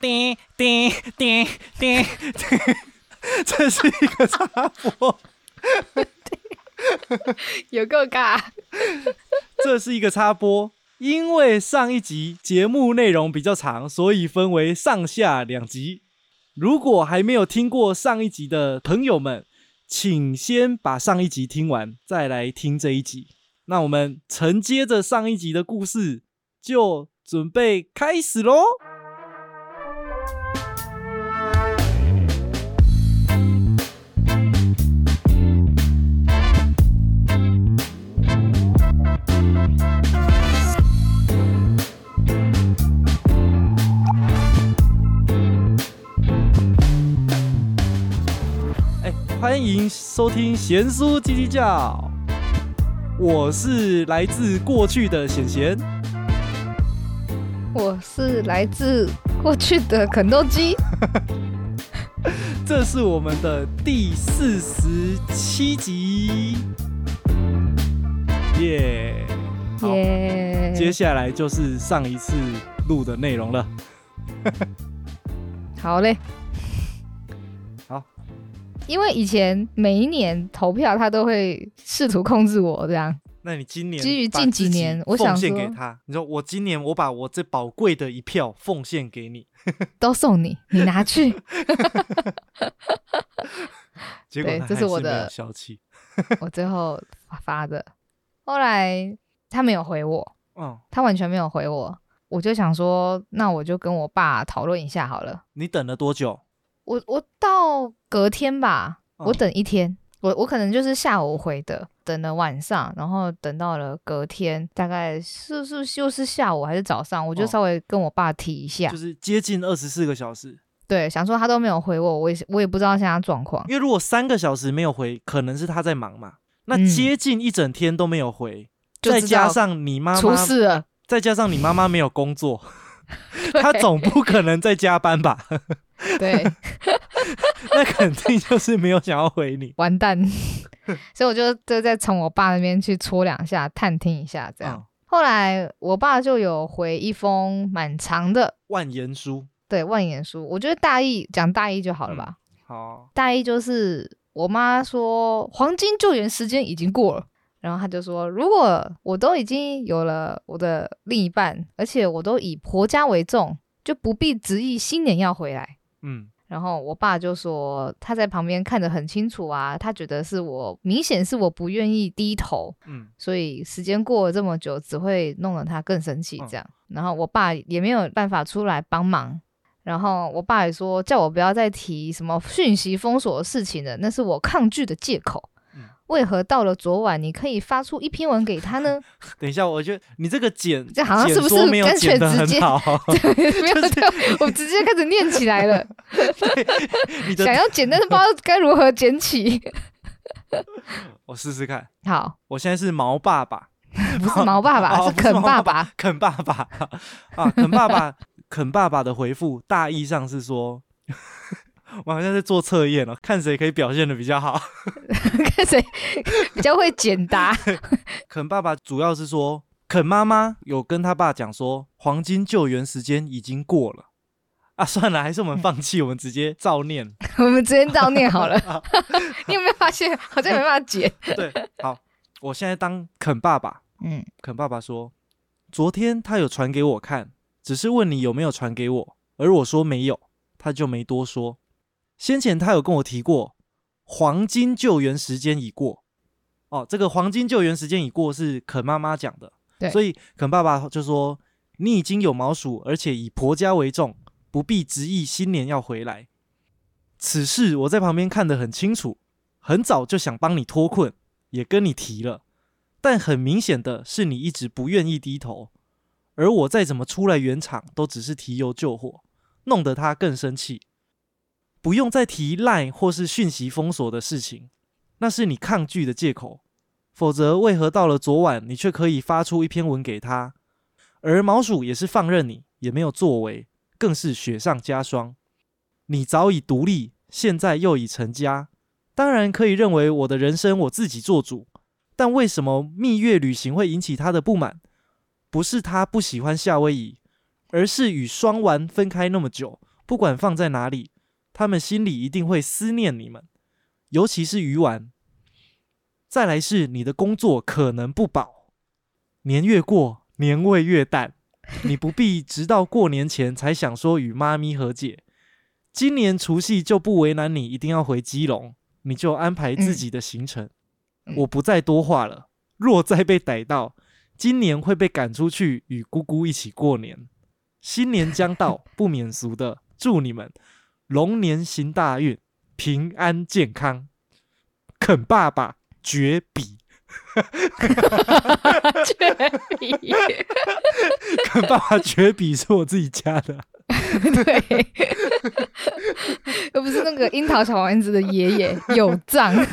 叮叮叮叮，这是一个插播，有够尬。这是一个插播，因为上一集节目内容比较长，所以分为上下两集。如果还没有听过上一集的朋友们，请先把上一集听完，再来听这一集。那我们承接着上一集的故事，就准备开始喽。哎，欢迎收听贤叔叽叽叫，我是来自过去的贤贤。我是来自过去的肯豆基，这是我们的第四十七集，耶、好耶、接下来就是上一次录的内容了。好嘞，好，因为以前每一年投票，他都会试图控制我这样。那你今年基于近几年我想奉献给他，你说我今年我把我这宝贵的一票奉献给你，都送你，你拿去。结果这是我的有消气。我最后发的，后来他没有回我，嗯，他完全没有回我，我就想说，那我就跟我爸讨论一下好了。你等了多久？我我到隔天吧，嗯我等一天，我我可能就是下午回的，等了晚上，然后等到了隔天，大概是是又是下午还是早上，我就哦稍微跟我爸提一下，就是接近二十四个小时。对，想说他都没有回我，我也是我也不知道现在状况，因为如果三个小时没有回，可能是他在忙嘛。那嗯接近一整天都没有回，再加上你妈妈出，事了，再加上你妈妈没有工作，她总不可能在加班吧？对，那肯定就是没有想要回你。完蛋，所以我就就再从我爸那边去戳两下，探听一下这样。嗯后来我爸就有回一封蛮长的，万言书，对万言书，我觉得大意讲大意就好了吧。好，大意就是我妈说黄金救援时间已经过了，然后他就说，如果我都已经有了我的另一半，而且我都以婆家为重，就不必执意新年要回来。嗯，然后我爸就说他在旁边看得很清楚啊，他觉得是我明显是我不愿意低头，嗯，所以时间过了这么久，只会弄得他更生气这样。然后我爸也没有办法出来帮忙，然后我爸也说叫我不要再提什么讯息封锁的事情了，那是我抗拒的借口。嗯为何到了昨晚你可以发出一篇文给他呢？等一下，我觉得你这个剪，这好像是不是没有剪得直接很好？没有，对我直接开始念起来了，想要剪，但是不知道该如何剪起。我试试看。好，我现在是毛爸爸，不是毛爸爸，哦是肯不毛爸爸爸。肯爸爸啊，肯爸爸，肯爸爸的回复大意上是说，我好像在做测验哦，看谁可以表现的比较好。看谁比较会简答。肯爸爸主要是说，肯妈妈有跟他爸讲说，黄金救援时间已经过了啊，算了，还是我们放弃，我们直接照念。我们直接照念好了。你有没有发现，好像没办法解？对，好，我现在当肯爸爸。嗯，肯爸爸说，昨天他有传给我看，只是问你有没有传给我，而我说没有，他就没多说。先前他有跟我提过，黄金救援时间已过。哦，这个黄金救援时间已过是肯妈妈讲的，对所以肯爸爸就说你已经有毛鼠，而且以婆家为重，不必执意新年要回来。此事我在旁边看得很清楚，很早就想帮你脱困，也跟你提了。但很明显的是，你一直不愿意低头，而我再怎么出来圆场，都只是提油救火，弄得他更生气。不用再提赖或是讯息封锁的事情，那是你抗拒的借口。否则，为何到了昨晚，你却可以发出一篇文给他？而毛鼠也是放任你，也没有作为，更是雪上加霜。你早已独立，现在又已成家，当然可以认为我的人生我自己做主。但为什么蜜月旅行会引起他的不满？不是他不喜欢夏威夷，而是与双丸分开那么久，不管放在哪里，他们心里一定会思念你们，尤其是鱼丸。再来是你的工作可能不保，年越过，年味越淡。你不必直到过年前才想说与妈咪和解。今年除夕就不为难你，一定要回基隆，你就安排自己的行程。嗯我不再多话了。若再被逮到，今年会被赶出去与姑姑一起过年。新年将到，不免俗的祝你们龙年行大运，平安健康。肯爸爸绝笔，绝笔，肯爸爸绝笔是我自己加的。对，又不是那个樱桃小丸子的爷爷有账。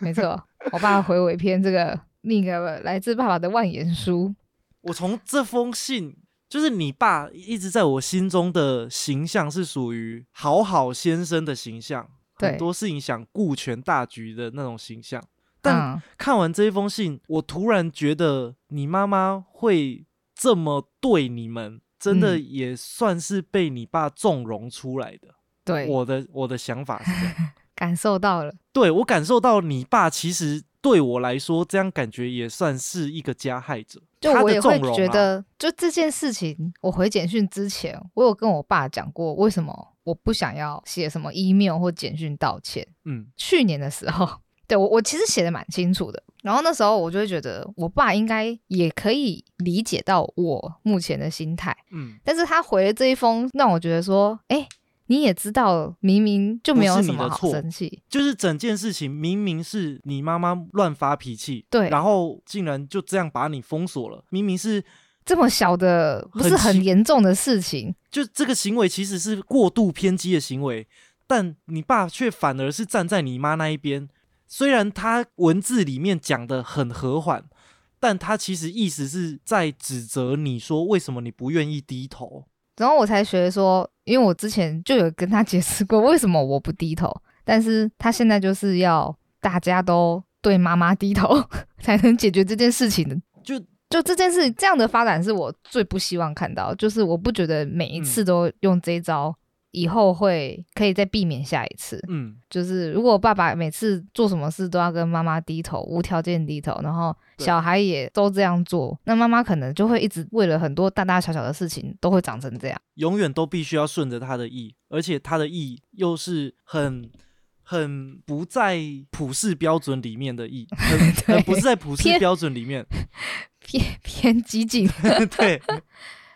没错，我爸回我一篇这个另一个来自爸爸的万言书。我从这封信，就是你爸一直在我心中的形象是属于好好先生的形象，对很多事情想顾全大局的那种形象。但嗯，看完这一封信，我突然觉得你妈妈会这么对你们，真的嗯也算是被你爸纵容出来的。对，我的我的想法是这样，感受到了。对我感受到你爸其实对我来说，这样感觉也算是一个加害者。就我也会觉得，就这件事情，我回简讯之前，我有跟我爸讲过，为什么我不想要写什么 email 或简讯道歉。嗯 去年的时候，对我我其实写的蛮清楚的。然后那时候我就会觉得，我爸应该也可以理解到我目前的心态，嗯，但是他回了这一封，让我觉得说，哎，你也知道，明明就没有什么好生气，就是整件事情明明是你妈妈乱发脾气，对然后竟然就这样把你封锁了，明明是这么小的不是很严重的事情，就这个行为其实是过度偏激的行为，但你爸却反而是站在你妈那一边。虽然他文字里面讲的很和缓，但他其实意思是在指责你说为什么你不愿意低头。然后我才学说，因为我之前就有跟他解释过为什么我不低头，但是他现在就是要大家都对妈妈低头，才能解决这件事情的。就就这件事这样的发展是我最不希望看到，就是我不觉得每一嗯次都用这一招，以后会可以再避免下一次。嗯，就是如果爸爸每次做什么事都要跟妈妈低头，无条件低头，然后小孩也都这样做，那妈妈可能就会一直为了很多大大小小的事情都会长成这样。永远都必须要顺着他的意，而且他的意又是很很不在普世标准里面的意，很很不是在普世偏标准里面。偏偏激进。对，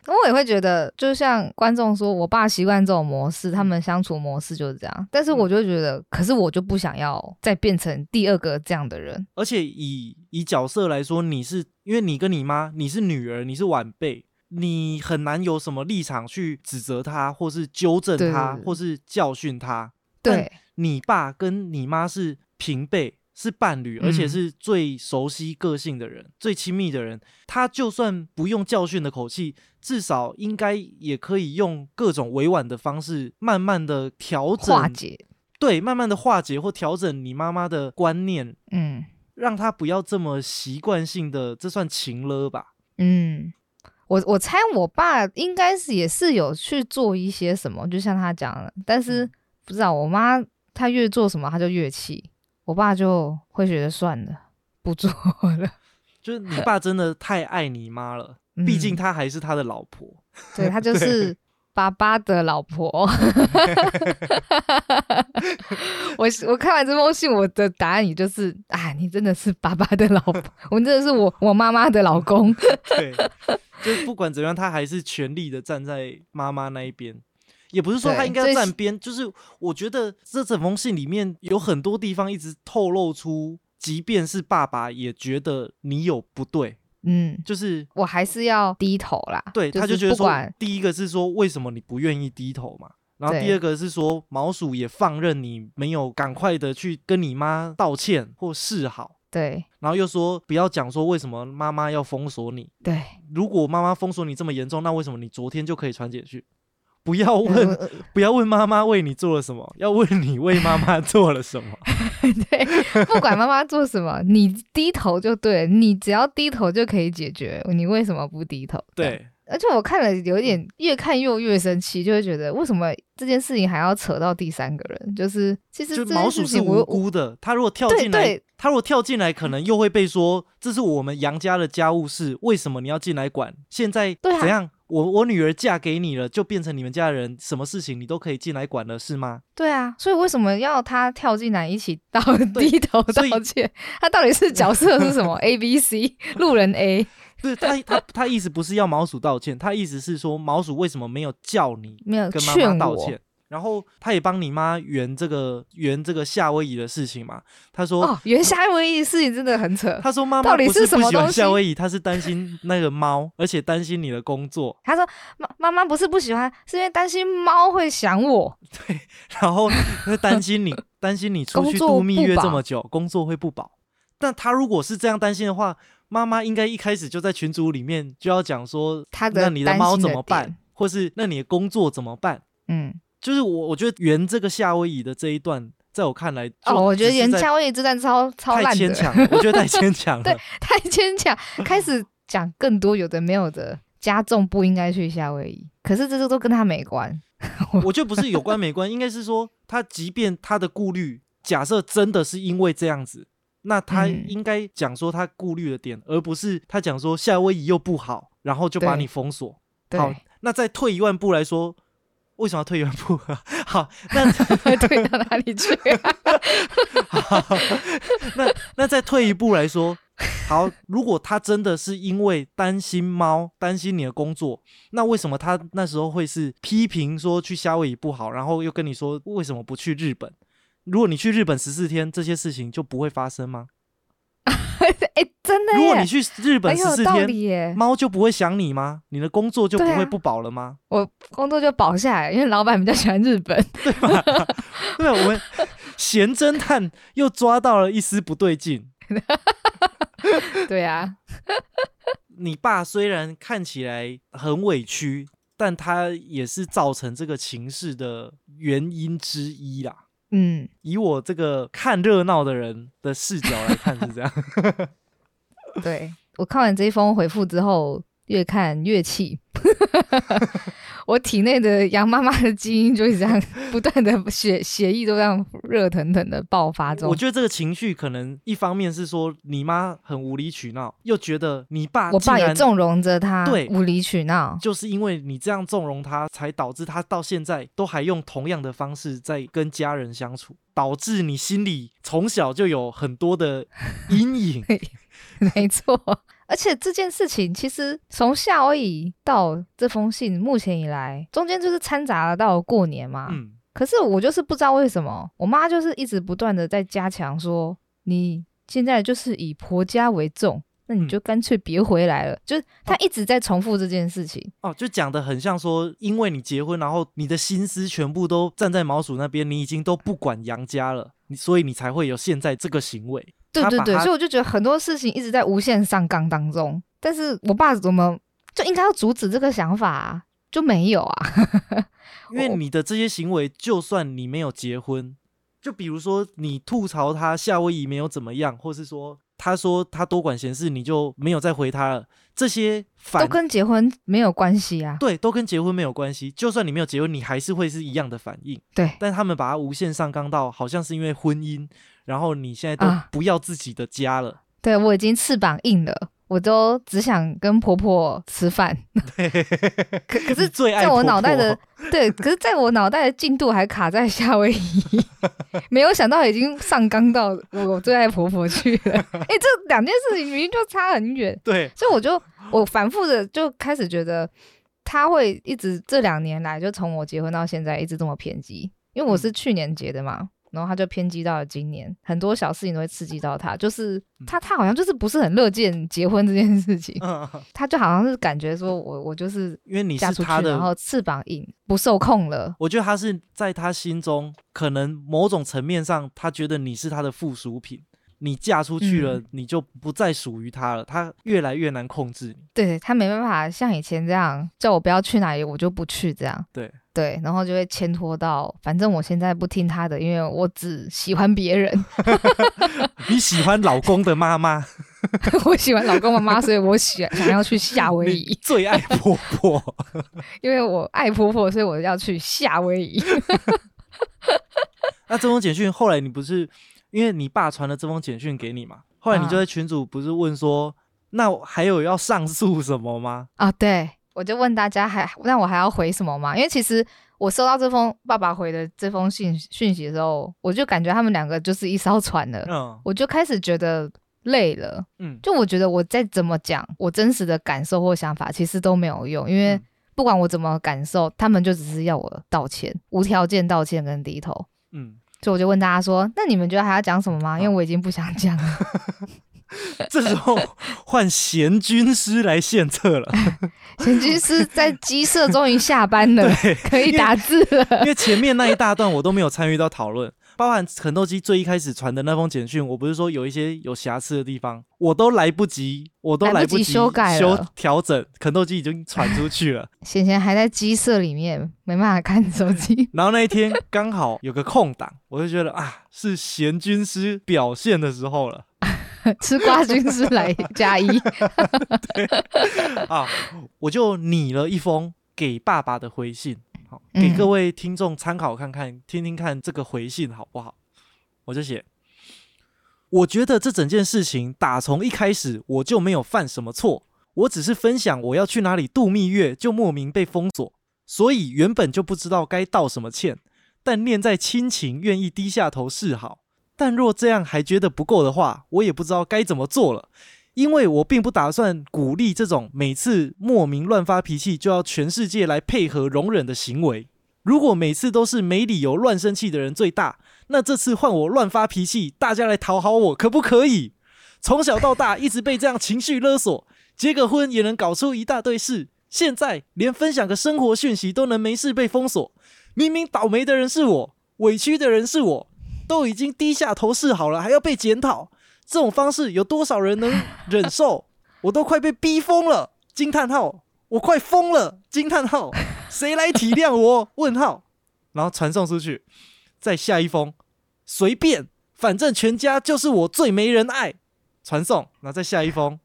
我也会觉得，就像观众说，我爸习惯这种模式，他们相处模式就是这样。但是我就觉得，可是我就不想要再变成第二个这样的人。而且以以角色来说，你是因为你跟你妈，你是女儿，你是晚辈，你很难有什么立场去指责他，或是纠正他，或是教训他。但对你爸跟你妈是平辈，是伴侣，而且嗯是最熟悉个性的人、最亲密的人。他就算不用教训的口气，至少应该也可以用各种委婉的方式，慢慢的调整化解，对，慢慢的化解或调整你妈妈的观念，嗯让她不要这么习惯性的，这算情了吧？嗯。我我猜我爸应该是也是有去做一些什么，就像他讲的，但是嗯不知道我妈她越做什么，她就越气，我爸就会觉得算了，不做了。就是你爸真的太爱你妈了，毕竟嗯她还是他的老婆。对他就是 爸爸的老婆。我我看完这封信，我的答案也就是啊，你真的是爸爸的老婆，我真的是我我妈妈的老公。对，就是不管怎么样，他还是全力的站在妈妈那一边。也不是说他应该站边，就是我觉得这整封信里面有很多地方一直透露出，即便是爸爸也觉得你有不对，嗯，就是我还是要低头啦。对，他就就是觉得说，第一个是说为什么你不愿意低头嘛，然后第二个是说毛鼠也放任你没有赶快的去跟你妈道歉或示好，对然后又说不要讲说为什么妈妈要封锁你，对，如果妈妈封锁你这么严重，那为什么你昨天就可以传简讯？不要呃问，不要问妈妈为你做了什么，要问你为妈妈做了什么。对，不管妈妈做什么，你低头就对，你只要低头就可以解决。你为什么不低头？对，而且我看了有点越看又越生气，就会觉得为什么这件事情还要扯到第三个人？就是其实就这件毛鼠是无辜的，他如果跳进来对，他如果跳进来，可能又会被说这是我们杨家的家务事，为什么你要进来管？现在怎样？我我女儿嫁给你了，就变成你们家的人，什么事情你都可以进来管了，是吗？对啊，所以为什么要他跳进来一起道 低头道歉？他到底是角色是什么？A、B、C，路人 A 不是他他他意思不是要毛鼠道歉，他意思是说毛鼠为什么没有叫你没有跟妈妈道歉？然后他也帮你妈圆这个圆这个夏威夷的事情嘛。他说、哦，圆夏威夷的事情真的很扯。他说妈妈到底是不是不喜欢什么东西夏威夷，他是担心那个猫，而且担心你的工作。他说妈妈妈不是不喜欢，是因为担心猫会想我。对然后会担心你，担心你出去度蜜月这么久，工作会不保。但他如果是这样担心的话，妈妈应该一开始就在群组里面就要讲说，他的那你的猫怎么办点？或是那你的工作怎么办？嗯，就是我我觉得圆这个夏威夷的这一段，在我看来，哦，我觉得演演夏威夷之战超超太烂的，牵强了，我觉得太牵强对了。太牵强，开始讲更多有的没有的，加重不应该去夏威夷，可是这些都跟他没关。我觉得不是有关没关，应该是说他即便他的顾虑，假设真的是因为这样子，那他嗯应该讲说他顾虑的点，而不是他讲说夏威夷又不好，然后就把你封锁。好，那再退一万步来说，为什么要退一万步？好，那 退到哪里去？那那再退一步来说，好，如果他真的是因为担心猫，担心你的工作，那为什么他那时候会是批评说去夏威夷不好，然后又跟你说为什么不去日本？如果你去日本十四天，这些事情就不会发生吗？哎、真的！如果你去日本十四天，猫就不会想你吗？你的工作就不会不保了吗？我工作就保下来，因为老板比较喜欢日本。对吧？对，我们闲侦探又抓到了一丝不对劲。对啊，你爸虽然看起来很委屈，但他也是造成这个情势的原因之一啦。嗯，以我这个看热闹的人的视角来看是这样，对我看完这一封回复之后，越看越气。我体内的羊妈妈的基因就一直这样 不断的血血液都这样热腾腾的爆发中我。觉得这个情绪可能一方面是说你妈很无理取闹，又觉得你爸我爸也纵容着他，对无理取闹。就是因为你这样纵容他，才导致他到现在都还用同样的方式在跟家人相处，导致你心里从小就有很多的 阴影。没错，而且这件事情其实从夏威夷到这封信，目前以来中间就是掺杂了到过年嘛。嗯，可是我就是不知道为什么，我妈就是一直不断的在加强说，你现在就是以婆家为重，那你嗯就干脆别回来了。就是她一直在重复这件事情。哦，就讲的很像说，因为你结婚，然后你的心思全部都站在毛鼠那边，你已经都不管杨家了，你所以你才会有现在这个行为。对对对，所以我就觉得很多事情一直在无限上纲当中，但是我爸怎么就应该要阻止这个想法、啊，就没有啊？因为你的这些行为，就算你没有结婚，就比如说你吐槽他夏威夷没有怎么样，或是说他说他多管闲事，你就没有再回他了，这些都跟结婚没有关系啊。对都跟结婚没有关系。就算你没有结婚，你还是会是一样的反应。对但他们把它无限上纲到好像是因为婚姻，然后你现在都啊不要自己的家了。对，我已经翅膀硬了，我都只想跟婆婆吃饭。可可是，最爱在我婆脑袋的婆 对，可是在我脑袋的进度还卡在夏威夷，没有想到已经上纲到我最爱婆婆去了。哎、这两件事情明明就差很远，对所以我就我反复的就开始觉得他会一直这两年来，就从我结婚到现在一直这么偏激，因为我是去年结的嘛。然后他就偏激到了今年，很多小事情都会刺激到他，就是他他好像就是不是很乐见结婚这件事情，嗯，他就好像是感觉说我我就是因为你嫁出去，是他的然后翅膀硬不受控了，我觉得他是在他心中，可能某种层面上，他觉得你是他的附属品。你嫁出去了，嗯你就不再属于他了，他越来越难控制你。对他没办法像以前这样叫我不要去哪里，我就不去这样。对对，然后就会牵拖到，反正我现在不听他的，因为我只喜欢别人。你喜欢老公的妈妈，我喜欢老公妈妈，所以我喜想要去夏威夷，最爱婆婆，因为我爱婆婆，所以我要去夏威夷。那这封简讯后来你不是因为你爸传了这封简讯给你嘛？后来你就啊在群主不是问说，那还有要上诉什么吗？啊，对，我就问大家还那我还要回什么吗？因为其实我收到这封爸爸回的这封信讯息的时候，我就感觉他们两个就是一艘船了，嗯我就开始觉得累了。嗯，就我觉得我再怎么讲我真实的感受或想法，其实都没有用，因为嗯不管我怎么感受，他们就只是要我道歉，无条件道歉跟低头。嗯，所以我就问大家说：“那你们觉得还要讲什么吗？”因为我已经不想讲了。这时候换贤军师来献策了，贤军师在鸡舍终于下班了，可以打字了。因为前面那一大段我都没有参与到讨论，包含肯豆基最一开始传的那封简讯，我不是说有一些有瑕疵的地方，我都来不及，我都来不及及修改修了调整，肯豆基已经传出去了。贤贤还在鸡舍里面，没办法看手机。然后那一天刚好有个空档，我就觉得啊，是贤军师表现的时候了。吃瓜军师来加一，啊，我就拟了一封给爸爸的回信，给各位听众参考看看，听听看这个回信好不好？我就写，我觉得这整件事情打从一开始我就没有犯什么错，我只是分享我要去哪里度蜜月，就莫名被封锁，所以原本就不知道该道什么歉，但念在亲情，愿意低下头示好。但若这样还觉得不够的话，我也不知道该怎么做了。因为我并不打算鼓励这种每次莫名乱发脾气就要全世界来配合容忍的行为。如果每次都是没理由乱生气的人最大，那这次换我乱发脾气，大家来讨好我，可不可以？从小到大一直被这样情绪勒索，结个婚也能搞出一大堆事，现在连分享个生活讯息都能没事被封锁。明明倒霉的人是我，委屈的人是我，都已经低下头示好了，还要被检讨。这种方式有多少人能忍受？我都快被逼疯了！惊叹号！我快疯了！惊叹号！谁来体谅我？问号！然后传送出去，再下一封，随便，反正全家就是我最没人爱。传送，然后再下一封，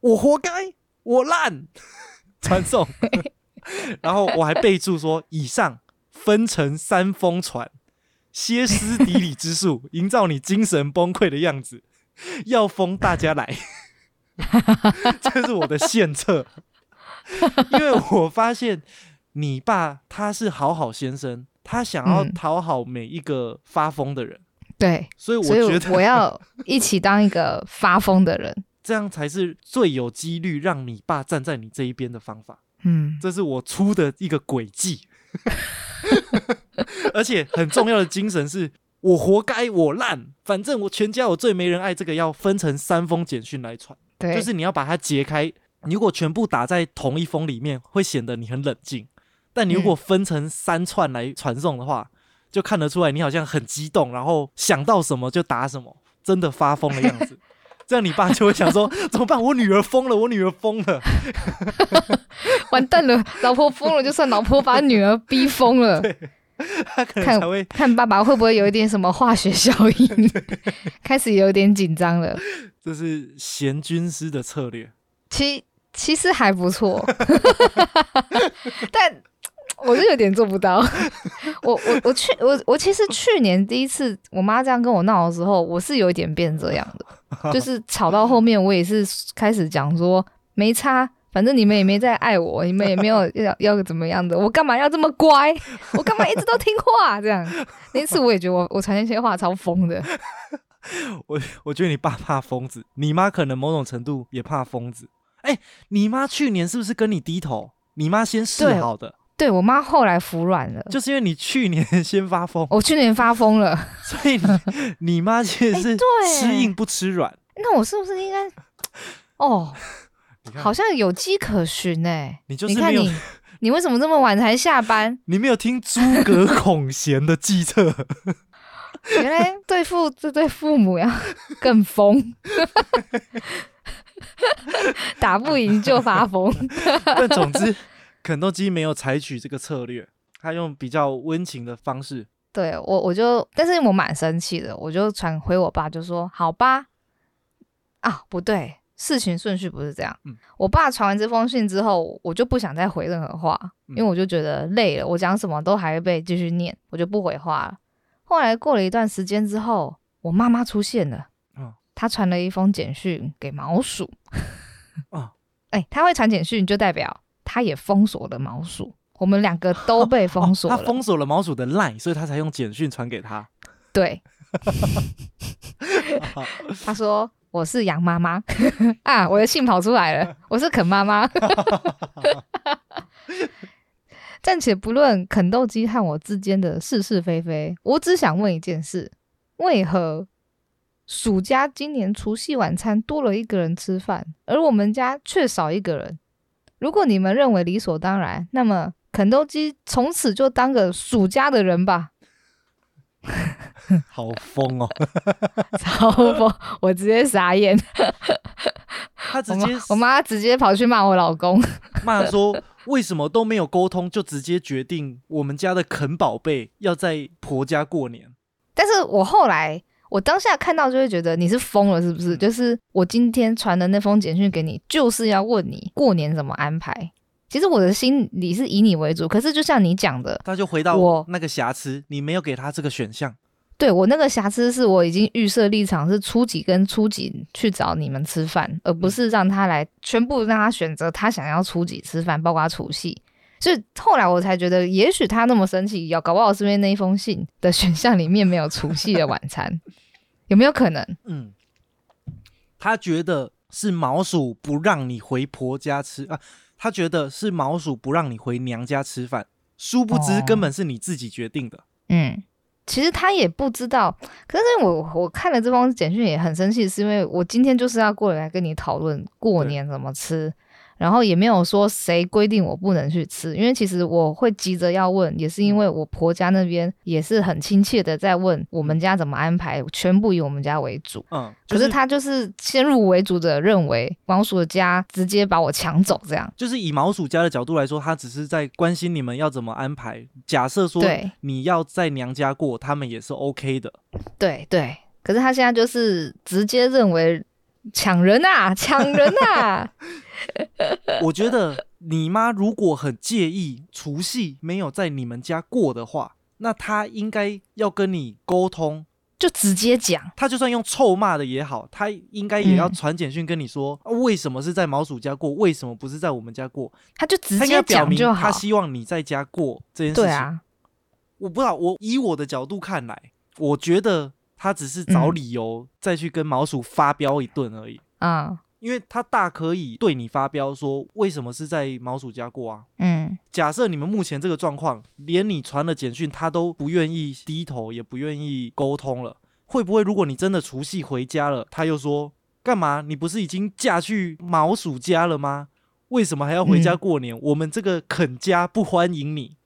我活该，我烂。传送，然后我还备注说，以上分成三封传，歇斯底里之术，营造你精神崩溃的样子。要疯大家来，这是我的献策。因为我发现你爸他是好好先生，他想要嗯讨好每一个发疯的人，对，所以我觉得我要一起当一个发疯的人。这样才是最有几率让你爸站在你这一边的方法。嗯，这是我出的一个诡计，而且很重要的精神是我活该，我烂，反正我全家我最没人爱。这个要分成三封简讯来传，对，就是你要把它截开。你如果全部打在同一封里面，会显得你很冷静；但你如果分成三串来传送的话，就看得出来你好像很激动，然后想到什么就打什么，真的发疯的样子。这样你爸就会想说：怎么办？我女儿疯了，我女儿疯了。完蛋了，老婆疯了，就算老婆把女儿逼疯了，他可能看才会看爸爸会不会有一点什么化学效应，开始有点紧张了。这是贤军师的策略。其其实还不错，但我是有点做不到。我我我去我我其实去年第一次我妈这样跟我闹的时候，我是有一点变这样的，就是吵到后面，我也是开始讲说没差。反正你们也没在爱我，你们也没有 要要怎么样的，我干嘛要这么乖？我干嘛一直都听话？这样那次我也觉得我我传那些话超疯的，我我觉得你爸怕疯子，你妈可能某种程度也怕疯子。哎、你妈去年是不是跟你低头？你妈先示好的，对我妈后来服软了，就是因为你去年 先发疯，我去年发疯了。所以你你妈其实是哎对吃硬不吃软。那我是不是应该？哦，好像有迹可循哎、你就是没有你看你，你为什么这么晚才下班？你没有听诸葛孔贤的计策，原来对付这对父母要更疯，打不赢就发疯。但总之，肯豆基没有采取这个策略，他用比较温情的方式。对我，我就，但是我蛮生气的，我就传回我爸，就说：“好吧，啊，不对，事情顺序不是这样。嗯我爸传完这封信之后，我就不想再回任何话，嗯因为我就觉得累了，我讲什么都还会被继续念，我就不回话了。后来过了一段时间之后，我妈妈出现了，嗯她传了一封简讯给毛鼠。啊哎、她会传简讯，就代表她也封锁了毛鼠，我们两个都被 封锁了。哦他封锁了毛鼠的 line，所以他才用简讯传给他。对，他说我是杨妈妈 啊，我的信跑出来了，我是肯妈妈。暂且不论肯豆鸡和我之间的是是非非，我只想问一件事：为何暑假今年除夕晚餐多了一个人吃饭，而我们家却少一个人？如果你们认为理所当然，那么肯豆鸡从此就当个暑假的人吧。好疯哦！超疯！我直接傻眼，我妈他直接我妈直接跑去骂我老公。骂说，为什么都没有沟通，就直接决定我们家的肯宝贝要在婆家过年？但是我后来，我当下看到就会觉得你是疯了，是不是？嗯就是我今天传的那封简讯给你，就是要问你过年怎么安排。其实我的心里是以你为主，可是就像你讲的，他就回到我那个瑕疵，你没有给他这个选项。对我那个瑕疵是我已经预设立场是初几跟初几去找你们吃饭，而不是让他来全部让他选择他想要初几吃饭，包括除夕。所以后来我才觉得，也许他那么生气，要搞不好是因为那一封信的选项里面没有除夕的晚餐，有没有可能？嗯，他觉得是毛鼠不让你回婆家吃啊，他觉得是毛鼠不让你回娘家吃饭，殊不知根本是你自己决定的。嗯，其实他也不知道，可是我我看了这封简讯也很生气，是因为我今天就是要过来跟你讨论过年怎么吃，然后也没有说谁规定我不能去吃，因为其实我会急着要问，也是因为我婆家那边也是很亲切的在问我们家怎么安排，全部以我们家为主。嗯，可就是他就是先入为主的认为毛鼠的家直接把我抢走，这样就是以毛鼠家的角度来说，他只是在关心你们要怎么安排。假设说对你要在娘家过，他们也是 OK 的。对对。可是他现在就是直接认为抢人啊，抢人啊！我觉得你妈如果很介意除夕没有在你们家过的话，那她应该要跟你沟通。就直接讲，她就算用臭骂的也好，她应该也要嗯传简讯跟你说、啊为什么是在毛鼠家过，为什么不是在我们家过。她就直接表明讲就好她。希望你在家过这件事情。对啊，我不知道，我以我的角度看来，我觉得他只是找嗯理由再去跟毛鼠发飙一顿而已。嗯因为他大可以对你发飙说为什么是在毛鼠家过啊？嗯，假设你们目前这个状况，连你传了简讯，他都不愿意低头，也不愿意沟通了，会不会如果你真的除夕回家了，他又说干嘛？你不是已经嫁去毛鼠家了吗？为什么还要回家嗯过年？我们这个肯家不欢迎你。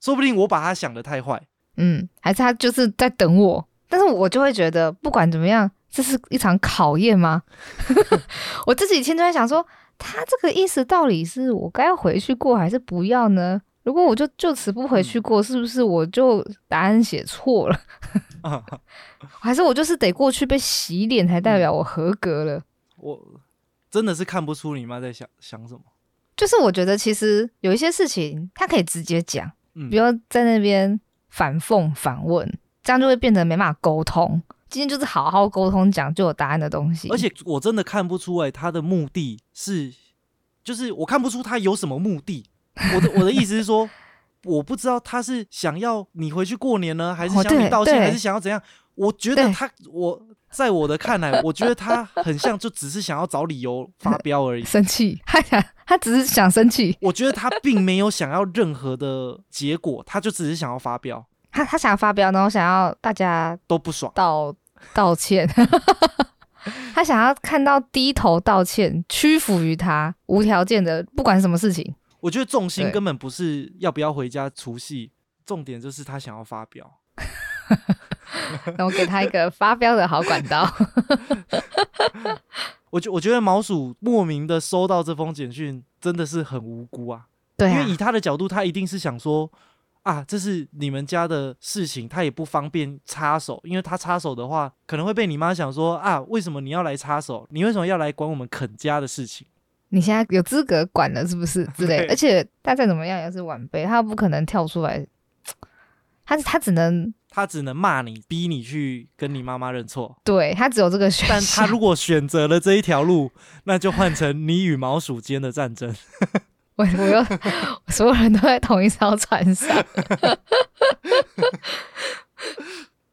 说不定我把他想的太坏，嗯，还是他就是在等我，但是我就会觉得不管怎么样，这是一场考验吗？我自己以前就在想说，他这个意思到底是我该回去过还是不要呢？如果我就就此不回去过，是不是我就答案写错了？还是我就是得过去被洗脸才代表我合格了？我真的是看不出你妈在想想什么。就是我觉得其实有一些事情他可以直接讲。嗯不，要在那边反讽反问，这样就会变得没办法沟通。今天就是好好沟通，讲就有答案的东西。而且我真的看不出来他的目的是，就是我看不出他有什么目的。我的我的意思是说，我不知道他是想要你回去过年呢，还是哦对想你道歉，对还是想要怎样？我觉得他，我在我的看来，我觉得他很像就只是想要找理由发飙而已。生气，他想他只是想生气，我觉得他并没有想要任何的结果，他就只是想要发飙，他他想发飙，然后想要大家都不爽。道 道歉。他想要看到低头道歉，屈服于他，无条件的，不管什么事情。我觉得重心根本不是要不要回家除夕，重点就是他想要发飙。那我给他一个发飙的好管道。我觉我觉得毛鼠莫名的收到这封简讯，真的是很无辜啊。对啊因为以，他的角度，他一定是想说，啊，这是你们家的事情，他也不方便插手，因为他插手的话，可能会被你妈想说啊，为什么你要来插手？你为什么要来管我们肯家的事情？你现在有资格管了是不是？之类对，而且他再怎么样也是晚辈，他不可能跳出来，他他只能他只能骂你，逼你去跟你妈妈认错。对他只有这个选但。他如果选择了这一条路，那就换成你与毛鼠间的战争。我我又所有人都在同一艘船上。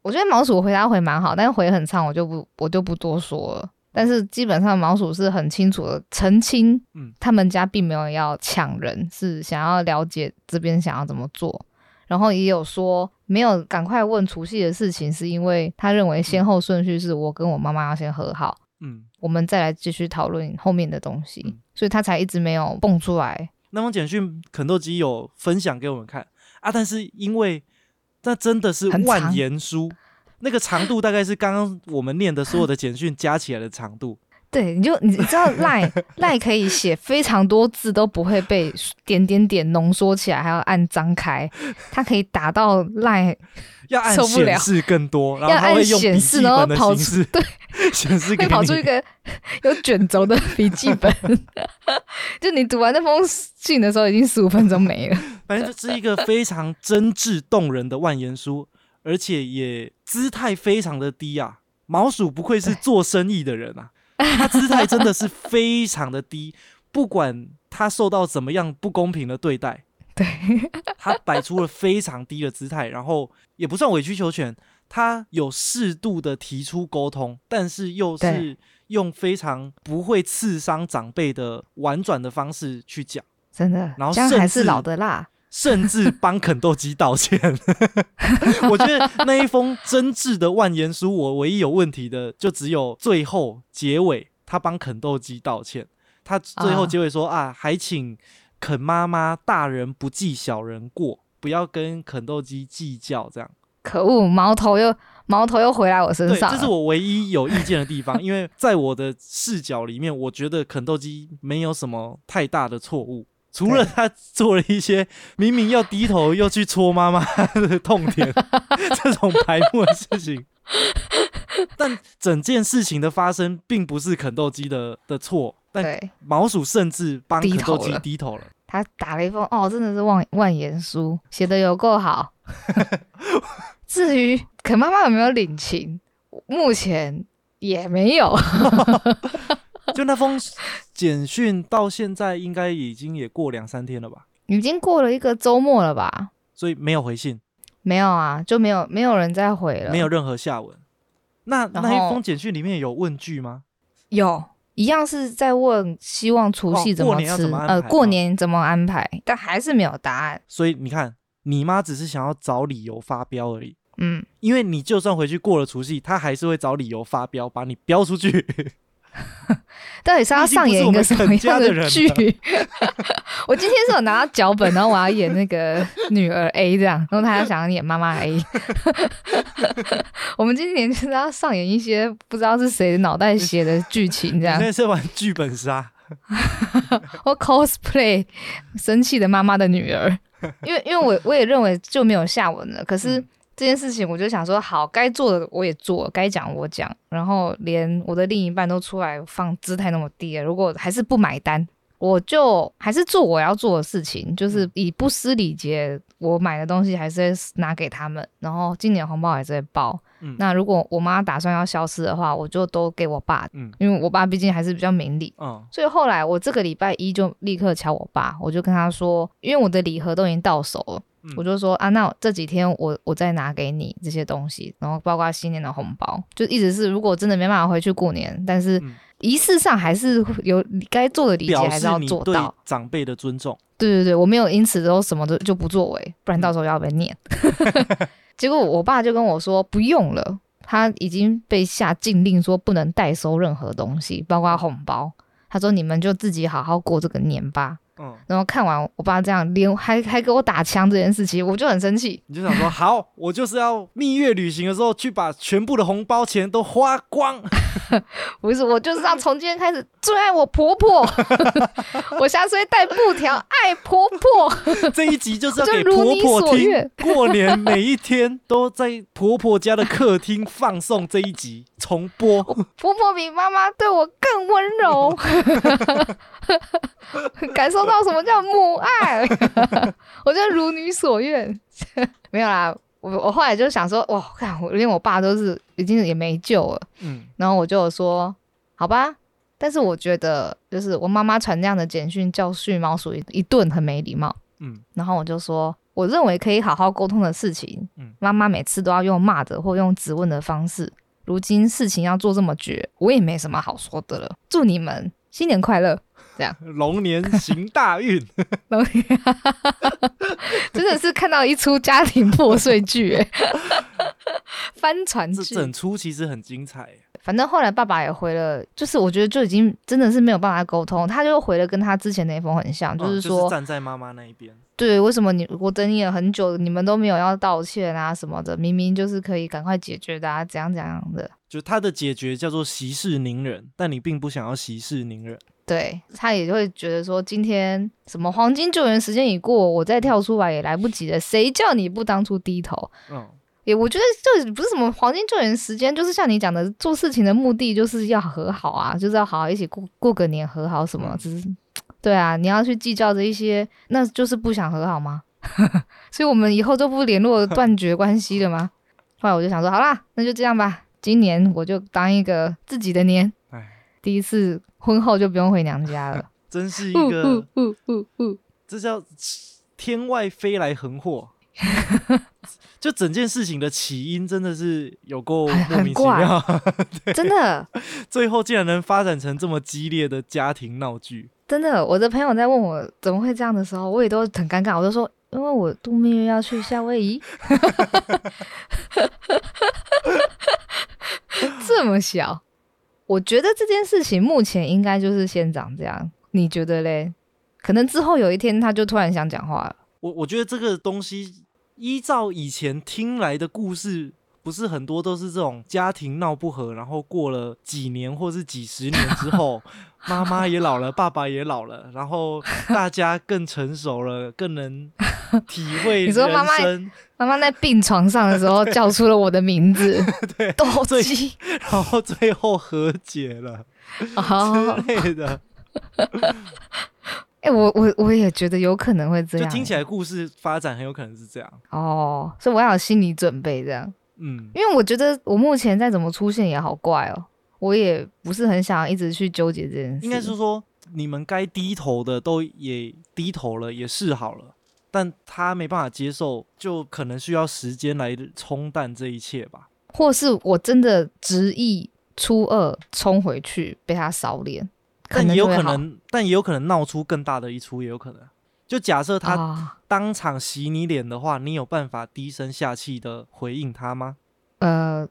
我觉得毛鼠回答回蛮好，但是回很长，我就不我就不多说了。但是基本上毛鼠是很清楚的澄清，嗯他们家并没有要抢人，是想要了解这边想要怎么做。然后也有说没有赶快问除夕的事情，是因为他认为先后顺序是我跟我妈妈要先和好，嗯，我们再来继续讨论后面的东西，嗯所以他才一直没有蹦出来。那封简讯肯豆基有分享给我们看啊，但是因为那真的是万言书，那个长度大概是刚刚我们念的所有的简讯加起来的长度。对，你就你知道 赖赖可以写非常多字都不会被点点点浓缩起来，还要按张开，它可以打到赖要按受不了显示更多，然后要按它会用笔显示，记然后跑对，显示给会跑出一。个有卷轴的笔记本。就你读完那封信的时候，已经十五分钟没了。反正这是一个非常真挚动人的万言书，而且也姿态非常的低啊。毛鼠不愧是做生意的人啊，他姿态真的是非常的低，不管他受到怎么样不公平的对待，对，他摆出了非常低的姿态，然后也不算委曲求全，他有适度的提出沟通，但是又是用非常不会刺伤长辈的婉转的方式去讲。真的，然后甚这样还是老的辣。甚至帮肯豆基道歉。我觉得那一封真挚的万言书，我唯一有问题的就只有最后结尾，他帮肯豆基道歉。他最后啊结尾说啊还请肯妈妈大人不计小人过，不要跟肯豆基计较，这样。可恶，矛头又矛头又回来我身，上。这是我唯一有意见的地方，因为在我的视角里面，我觉得肯豆基没有什么太大的错误。除了他做了一些明明要低头又去戳妈妈的 痛点 这种白目的事情，但整件事情的发生并不是肯豆基的的错，但毛鼠甚至帮肯豆基低头了。他打了一封哦，真的是万万言书，写的有够好。至于肯妈妈有没有领情，目前也没有。就那封简讯到现在应该已经也过两三天了吧，已经过了一个周末了吧？所以没有回信，没有啊，就没有没有人再回了。没有任何下文。那那一封简讯里面有问句吗？有一样是在问希望除夕哦怎么吃，呃，过年怎么安排，但还是没有答案。所以你看，你妈只是想要找理由发飙而已。嗯，因为你就算回去过了除夕，她还是会找理由发飙，把你飙出去。到底是要上演一个什么样的剧？我今天是有拿到脚本，然后我要演那个女儿 A 这样，然后他要想要演妈妈 A。我们今年就是要上演一些不知道是谁脑袋写的剧情这样现，在是玩剧本杀，我 cosplay 生气的妈妈的女儿。因为因为我我也认为就没有下文了，可是。嗯这件事情，我就想说，好，该做的我也做，该讲我讲，然后连我的另一半都出来放姿态那么低了，如果还是不买单，我就还是做我要做的事情，就是以不失礼节，我买的东西还是会拿给他们，然后今年红包还是会包。嗯那如果我妈打算要消失的话，我就都给我爸，嗯因为我爸毕竟还是比较明理。嗯所以后来我这个礼拜一就立刻敲我爸，我就跟他说，因为我的礼盒都已经到手了，嗯我就说啊，那这几天我我再拿给你这些东西，然后包括新年的红包，就一直是如果真的没办法回去过年，但是嗯仪式上还是有该做的礼节还是要做到。长辈的尊重。对对对，我没有因此都什么都就不作为，不然到时候要被念。结果我爸就跟我说不用了，他已经被下禁令说不能代收任何东西，包括红包。他说你们就自己好好过这个年吧。嗯，然后看完我爸这样连还还给我打枪这件事情，我就很生气。你就想说，好，我就是要蜜月旅行的时候去把全部的红包钱都花光。不是，我就是要从今天开始最爱我婆婆，我下次会带布条爱婆婆。这一集就是要就给婆婆听过年每一天都在婆婆家的客厅放送这一集重播。婆婆比妈妈对我更温柔，感受到什么叫母爱，我就如你所愿。没有啦，我我后来就想说，哇，看我连我爸都是已经也没救了，嗯然后我就说，好吧。但是我觉得，就是我妈妈传这样的简讯教训猫鼠一一顿很没礼貌。嗯然后我就说，我认为可以好好沟通的事情，嗯妈妈每次都要用骂的或用质问的方式，如今事情要做这么绝，我也没什么好说的了。祝你们新年快乐！龙年行大运。龙年真的是看到一出家庭破碎剧，哎，翻船剧。这整出其实很精彩。反正后来爸爸也回了，就是我觉得就已经真的是没有办法沟通，他就回了跟他之前那封很像，就是嗯说，站在妈妈那一边。对，为什么你我等你了很久，你们都没有要道歉啊什么的？明明就是可以赶快解决的啊，怎样怎样的。就他的解决叫做息事宁人，但你并不想要息事宁人。对他也会觉得说，今天什么黄金救援时间已过，我再跳出来也来不及了。谁叫你不当初低头？嗯，也我觉得就不是什么黄金救援时间，就是像你讲的，做事情的目的就是要和好啊，就是要好好一起过过个年，和好什么？嗯只是对啊，你要去计较这一些，那就是不想和好吗？所以我们以后就不联络，断绝关系了吗？后来我就想说，好啦，那就这样吧，今年我就当一个自己的年，哎，第一次婚后就不用回娘家了。真是一个，呜呜呜呜！这叫天外飞来横祸。就整件事情的起因真的是有够莫名其妙，真的最后竟然能发展成这么激烈的家庭闹剧。真的，我的朋友在问我怎么会这样的时候，我也都很尴尬，我就说，因为我度蜜月要去夏威夷，这么小，我觉得这件事情目前应该就是先长这样，你觉得嘞？可能之后有一天他就突然想讲话了，我我觉得这个东西依照以前听来的故事，不是很多都是这种家庭闹不和，然后过了几年或是几十年之后，妈妈也老了，爸爸也老了，然后大家更成熟了，更能 体会你说妈妈人生，妈妈在病床上的时候叫出了我的名字，对，斗鸡，然后最后和解了哦，之类的，哎、我我我也觉得有可能会这样，就听起来故事发展很有可能是这样。哦，所以我要有心理准备这样。嗯，因为我觉得我目前再怎么出现也好怪哦，我也不是很想一直去纠结这件事。应该是说你们该低头的都也低头了，也示好了，但他没办法接受，就可能需要时间来冲淡这一切吧。或是我真的执意初二冲回去被他扫脸，但也有可能，但也有可能闹出更大的一出，也有可能。就假设他啊当场洗你脸的话，你有办法低声下气的回应他吗？呃，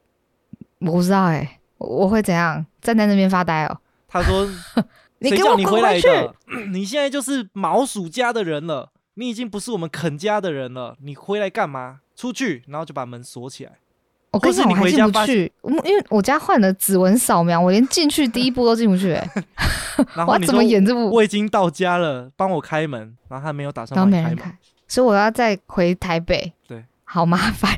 我不知道哎、我我会怎样站在那边发呆哦？他说 你谁给我你回来！的？你现在就是毛鼠家的人了，你已经不是我们肯家的人了，你回来干嘛？出去，然后就把门锁起来。我跟你讲，或是你我还进不回家去，我因为我家换了指纹扫描，我连进去第一步都进不去、欸，然后我要怎么演这部？我已经到家了，帮我开门，然后他没有打算帮你开门。所以我要再回台北，对，好麻烦。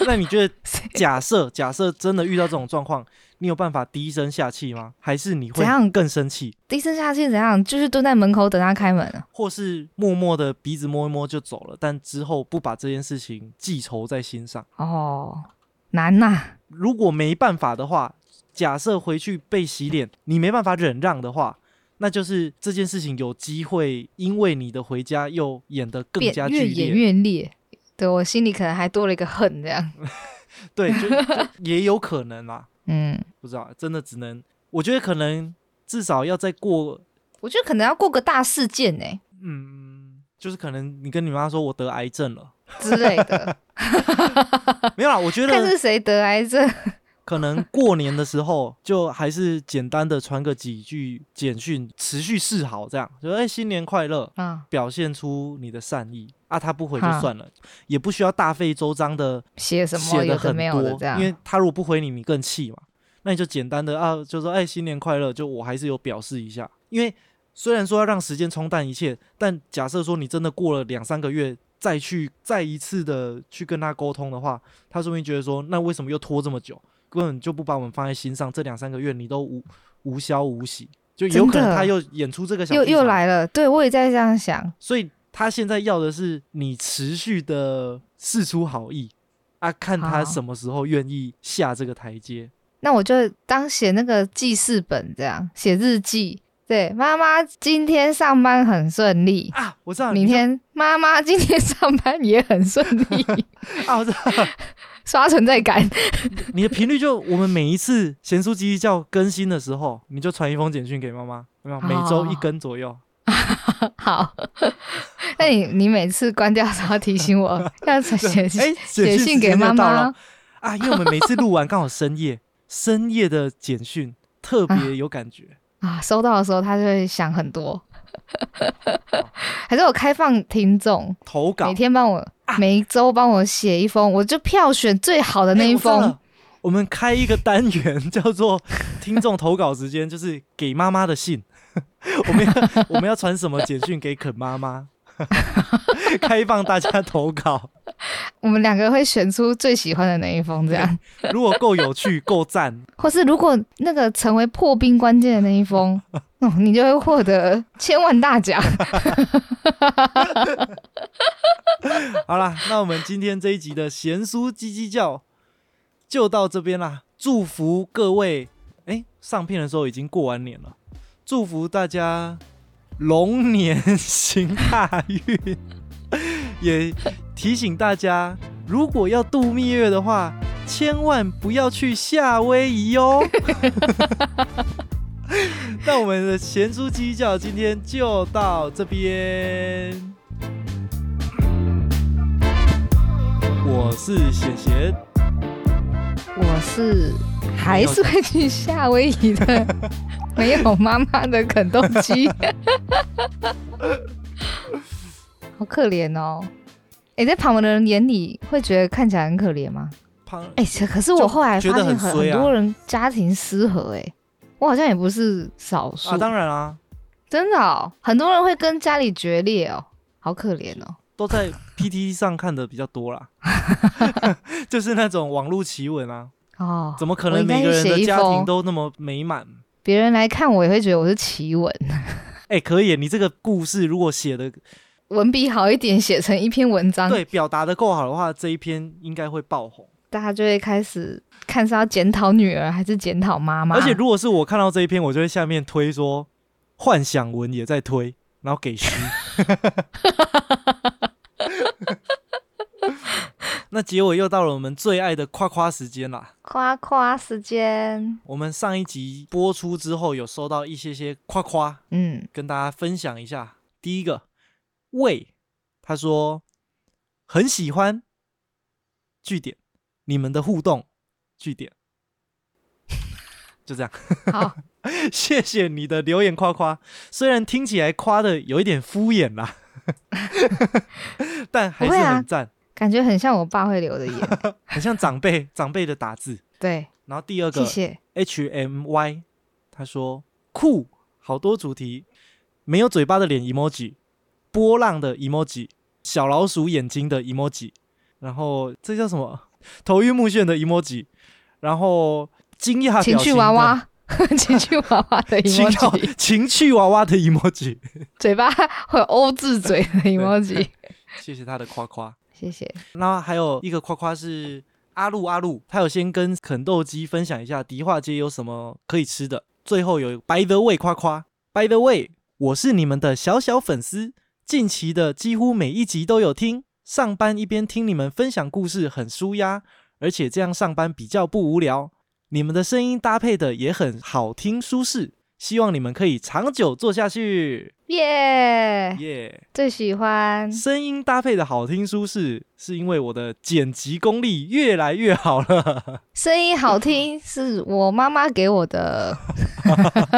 那你觉得，假设假设真的遇到这种状况，你有办法低声下气吗？还是你会怎样更生气，低声下气怎样？就是蹲在门口等他开门啊？或是默默的鼻子摸一摸就走了，但之后不把这件事情记仇在心上？哦，难呐、如果没办法的话，假设回去被洗脸，你没办法忍让的话，那就是这件事情有机会因为你的回家又演得更加剧越演。越烈。对我心里可能还多了一个恨，这样。对，就就也有可能啦，嗯，不知道，真的只能，我觉得可能至少要再过，我觉得可能要过个大事件呢、嗯，就是可能你跟你妈说我得癌症了，之类的，没有啦，我觉得看是谁得癌症。可能过年的时候就还是简单的传个几句简讯，持续示好，这样就哎、新年快乐，嗯，表现出你的善意啊。他不回就算了，也不需要大费周章的写什么写的很有的的多这，样因，为他如果不回你，你更气嘛。那你就简单的啊，就说哎、新年快乐，就我还是有表示一下，因为虽然说要让时间冲淡一切，但假设说你真的过了两三个月再去再一次的去跟他沟通的话，他说不定觉得说，那为什么又拖这么久？根本就不把我们放在心上，这两三个月你都无无消无息，就有可能他又演出这个小又又来了，对我也在这样想，所以他现在要的是你持续的试出好意啊，看他什么时候愿意下这个台阶。那我就当写那个记事本这样写日记。对，妈妈今天上班很顺利，啊，我知道，明天妈妈今天上班也很顺利，啊，我知道，刷存在感。你的频率就我们每一次咸酥鸡叫更新的时候，你就传一封简讯给妈妈，有没有？每周一根左右。好，那你你每次关掉的时候提醒我 要写哎，写写信给妈妈。啊，因为我们每次录完刚好深夜，深夜的简讯特别有感觉。啊，收到的时候他就会想很多。还是我开放听众，投稿每天帮我，每一周帮我写一封，我就票选最好的那一封。我们开一个单元叫做“听众投稿时间”，就是给妈妈的信。我们要我们要传什么简讯给肯妈妈？开放大家投稿，我们两个会选出最喜欢的那一封，这样，如果够有趣、够赞，或是如果那个成为破冰关键的那一封，哦，你就会获得千万大奖。好啦，那我们今天这一集的咸酥鸡鸡叫就到这边啦。祝福各位，哎、上片的时候已经过完年了，祝福大家龙年行大运，也提醒大家，如果要度蜜月的话，千万不要去夏威夷哦。那我们的咸猪鸡叫今天就到这边。我是贤贤，我是还是会去夏威夷的，没有妈妈的肯豆鸡，好可怜哦。哎、在旁边的人眼里会觉得看起来很可怜吗？胖哎、可是我后来发现很很多人家庭失和、哎，我好像也不是少数，啊，当然啊，真的哦，很多人会跟家里决裂哦，好可怜哦。都在 PTT 上看的比较多啦，就是那种网络奇闻啊，哦，怎么可能每个人的家庭都那么美满？别人来看我也会觉得我是奇闻，哎、可以，你这个故事如果写的文笔好一点，写成一篇文章，对表达的够好的话，这一篇应该会爆红。大家就会开始看是要检讨女儿还是检讨妈妈。而且如果是我看到这一篇，我就会下面推说幻想文也在推，然后给虚。那结尾又到了我们最爱的夸夸时间啦。夸夸时间，我们上一集播出之后，有收到一些些夸夸，嗯，跟大家分享一下。第一个，魏他说很喜欢据点你们的互动据点，就这样。好，谢谢你的留言夸夸，虽然听起来夸的有一点敷衍啦，但还是很赞，感觉很像我爸会留的言。很像长辈长辈的打字。对，然后第二个谢谢。H M Y，他说酷，好多主题，没有嘴巴的脸 emoji，波浪的 emoji，小老鼠眼睛的 emoji，然后这叫什么？头晕目眩的 emoji，然后惊讶情趣表情娃 娃，情趣娃娃的 emoji，情趣娃娃的 emoji，嘴巴会有 O 字嘴的 emoji。谢谢他的夸夸。谢谢。那还有一个夸夸是阿路阿路，他有先跟肯豆鸡分享一下迪化街有什么可以吃的。最后有 By the way 夸夸，By the way，我是你们的小小粉丝，近期的几乎每一集都有听。上班一边听你们分享故事很舒压，而且这样上班比较不无聊。你们的声音搭配的也很好听舒适，希望你们可以长久做下去，耶、耶、最喜欢。声音搭配的好听舒适，是因为我的剪辑功力越来越好了。声音好听是我妈妈给我的，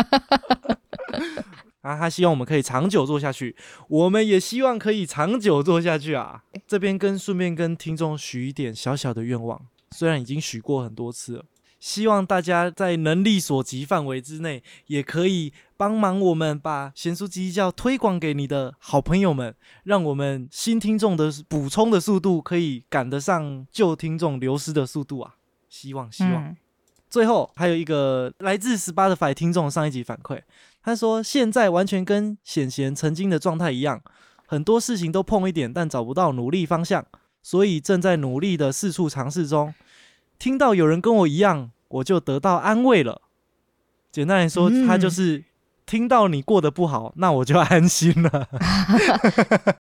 啊，他希望我们可以长久做下去，我们也希望可以长久做下去啊。这边跟顺便跟听众许一点小小的愿望，虽然已经许过很多次了，希望大家在能力所及范围之内，也可以帮忙我们把咸酥鸡教推广给你的好朋友们，让我们新听众的补充的速度可以赶得上旧听众流失的速度啊！希望，希望。嗯，最后还有一个来自 Spotify 听众上一集反馈，他说现在完全跟显贤曾经的状态一样，很多事情都碰一点，但找不到努力方向，所以正在努力的四处尝试中。听到有人跟我一样，我就得到安慰了。简单来说，嗯他就是听到你过得不好，那我就安心了。